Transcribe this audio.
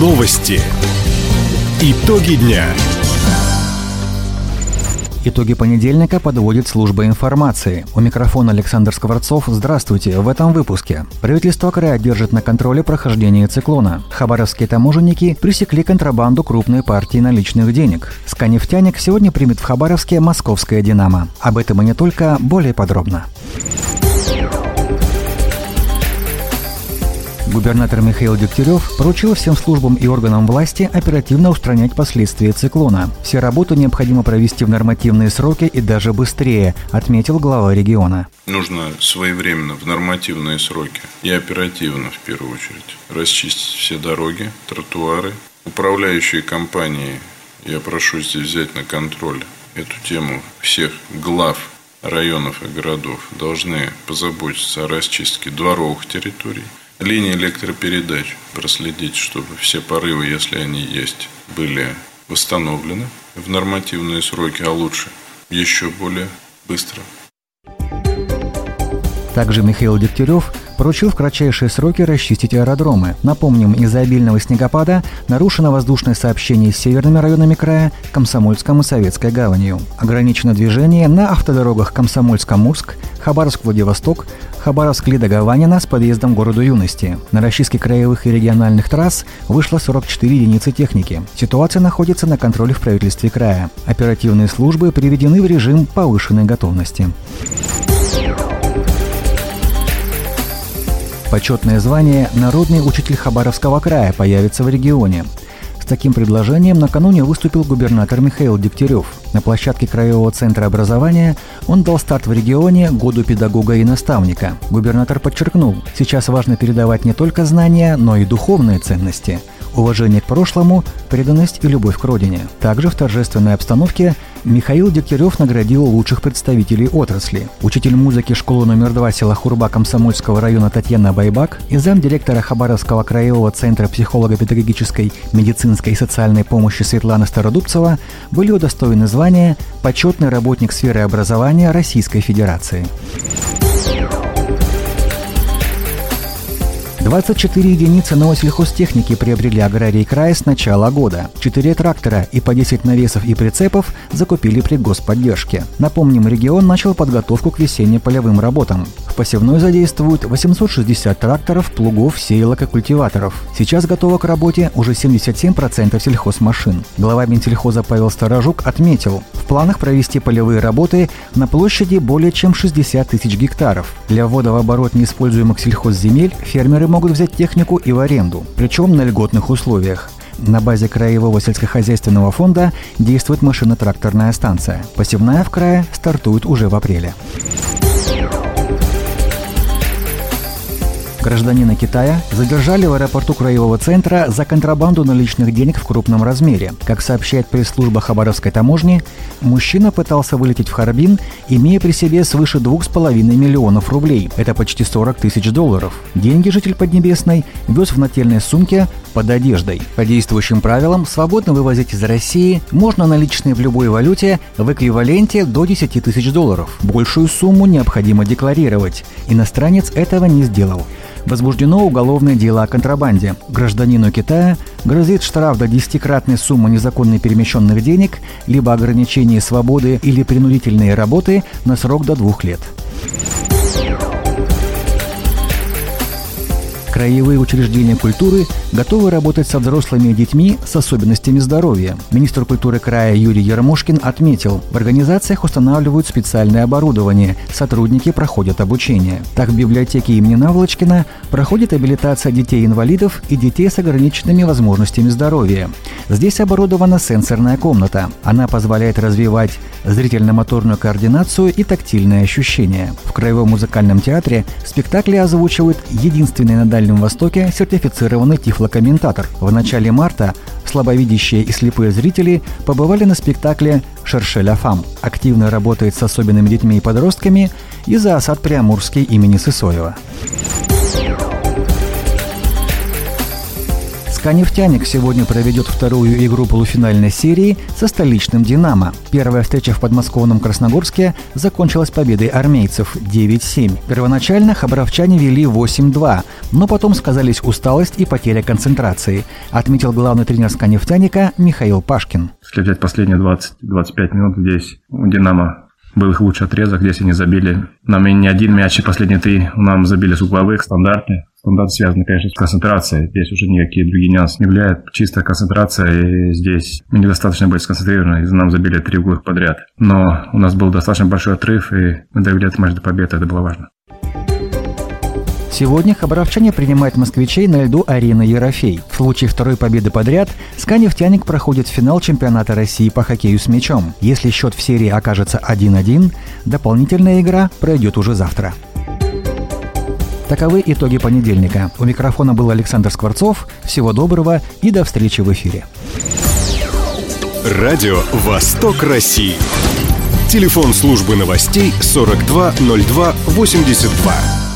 Новости. Итоги дня. Итоги понедельника подводит служба информации. У микрофона Александр Скворцов. Здравствуйте. В этом выпуске. Правительство края держит на контроле прохождение циклона. Хабаровские таможенники пресекли контрабанду крупной партии наличных денег. Сканефтяник сегодня примет в Хабаровске московское «Динамо». Об этом и не только, более подробно. Губернатор Михаил Дегтярев поручил всем службам и органам власти оперативно устранять последствия циклона. Все работы необходимо провести в нормативные сроки и даже быстрее, отметил глава региона. Нужно своевременно, в нормативные сроки и оперативно, в первую очередь, расчистить все дороги, тротуары. Управляющие компании, я прошу здесь взять на контроль эту тему всех глав районов и городов должны позаботиться о расчистке дворовых территорий, линии электропередач проследить, чтобы все порывы, если они есть, были восстановлены в нормативные сроки, а лучше еще более быстро. Также Михаил Дегтярев поручил в кратчайшие сроки расчистить аэродромы. Напомним, из-за обильного снегопада нарушено воздушное сообщение с северными районами края, Комсомольском и Советской гаванью. Ограничено движение на автодорогах Комсомольск-Амурск, Хабаровск-Владивосток, Хабаровск-Лида-Гаванина с подъездом к городу Юности. На расчистке краевых и региональных трасс вышло 44 единицы техники. Ситуация находится на контроле в правительстве края. Оперативные службы приведены в режим повышенной готовности. Почетное звание «Народный учитель Хабаровского края» появится в регионе. С таким предложением накануне выступил губернатор Михаил Дегтярев. На площадке Краевого центра образования он дал старт в регионе году педагога и наставника. Губернатор подчеркнул, сейчас важно передавать не только знания, но и духовные ценности – уважение к прошлому, преданность и любовь к родине. Также в торжественной обстановке Михаил Дегтярев наградил лучших представителей отрасли. Учитель музыки школы номер 2 села Хурба Комсомольского района Татьяна Байбак и замдиректора Хабаровского краевого центра психолого-педагогической, медицинской и социальной помощи Светлана Стародубцева были удостоены звания «Почетный работник сферы образования Российской Федерации». 24 единицы новой сельхозтехники приобрели аграрии края с начала года. 4 трактора и по 10 навесов и прицепов закупили при господдержке. Напомним, регион начал подготовку к весенне-полевым работам. В посевной задействуют 860 тракторов, плугов, сеялок и культиваторов. Сейчас готово к работе уже 77% сельхозмашин. Глава Минсельхоза Павел Сторожук отметил, в планах провести полевые работы на площади более чем 60 тысяч гектаров. Для ввода в оборот неиспользуемых сельхозземель фермеры могут взять технику и в аренду, причем на льготных условиях. На базе Краевого сельскохозяйственного фонда действует машино-тракторная станция. Посевная в крае стартует уже в апреле. Гражданина Китая задержали в аэропорту Краевого центра за контрабанду наличных денег в крупном размере. Как сообщает пресс-служба Хабаровской таможни, мужчина пытался вылететь в Харбин, имея при себе свыше 2,5 миллионов рублей. Это почти 40 тысяч долларов. Деньги житель Поднебесной вез в нательной сумке под одеждой. По действующим правилам, свободно вывозить из России можно наличные в любой валюте в эквиваленте до 10 тысяч долларов. Большую сумму необходимо декларировать. Иностранец этого не сделал. Возбуждено уголовное дело о контрабанде. Гражданину Китая грозит штраф до десятикратной суммы незаконно перемещенных денег, либо ограничение свободы или принудительные работы на срок до двух лет. Краевые учреждения культуры готовы работать со взрослыми и детьми с особенностями здоровья. Министр культуры края Юрий Ермошкин отметил, в организациях устанавливают специальное оборудование, сотрудники проходят обучение. Так в библиотеке имени Наволочкина проходит абилитация детей-инвалидов и детей с ограниченными возможностями здоровья. Здесь оборудована сенсорная комната. Она позволяет развивать зрительно-моторную координацию и тактильные ощущения. В Краевом музыкальном театре спектакли озвучивают единственный на Дальнем Востоке сертифицированный тифлокомментатор. В начале марта слабовидящие и слепые зрители побывали на спектакле «Шершеля Фам». Активно работает с особенными детьми и подростками и за осад Приамурский имени Сысоева. «СКА-Нефтяник» сегодня проведет вторую игру полуфинальной серии со столичным «Динамо». Первая встреча в подмосковном Красногорске закончилась победой армейцев 9-7. Первоначально хабаровчане вели 8-2, но потом сказались усталость и потеря концентрации, отметил главный тренер «СКА-Нефтяника» Михаил Пашкин. Если взять последние 20-25 минут, здесь у «Динамо» был их лучший отрезок, здесь они забили. Нам и не один мяч, и последние три нам забили с угловых, стандарты. Стандарт связан, конечно, с концентрацией. Здесь уже никакие другие нюансы не влияют. Чистая концентрация, и здесь недостаточно были сконцентрированы, и нам забили три угловых подряд. Но у нас был достаточно большой отрыв, и мы довели этот матч до победы, это было важно. Сегодня хабаровчане принимают москвичей на льду арены Ерофей. В случае второй победы подряд СКА «Нефтяник» проходит финал чемпионата России по хоккею с мячом. Если счет в серии окажется 1-1, дополнительная игра пройдет уже завтра. Таковы итоги понедельника. У микрофона был Александр Скворцов. Всего доброго и до встречи в эфире. Радио «Восток России». Телефон службы новостей 420282.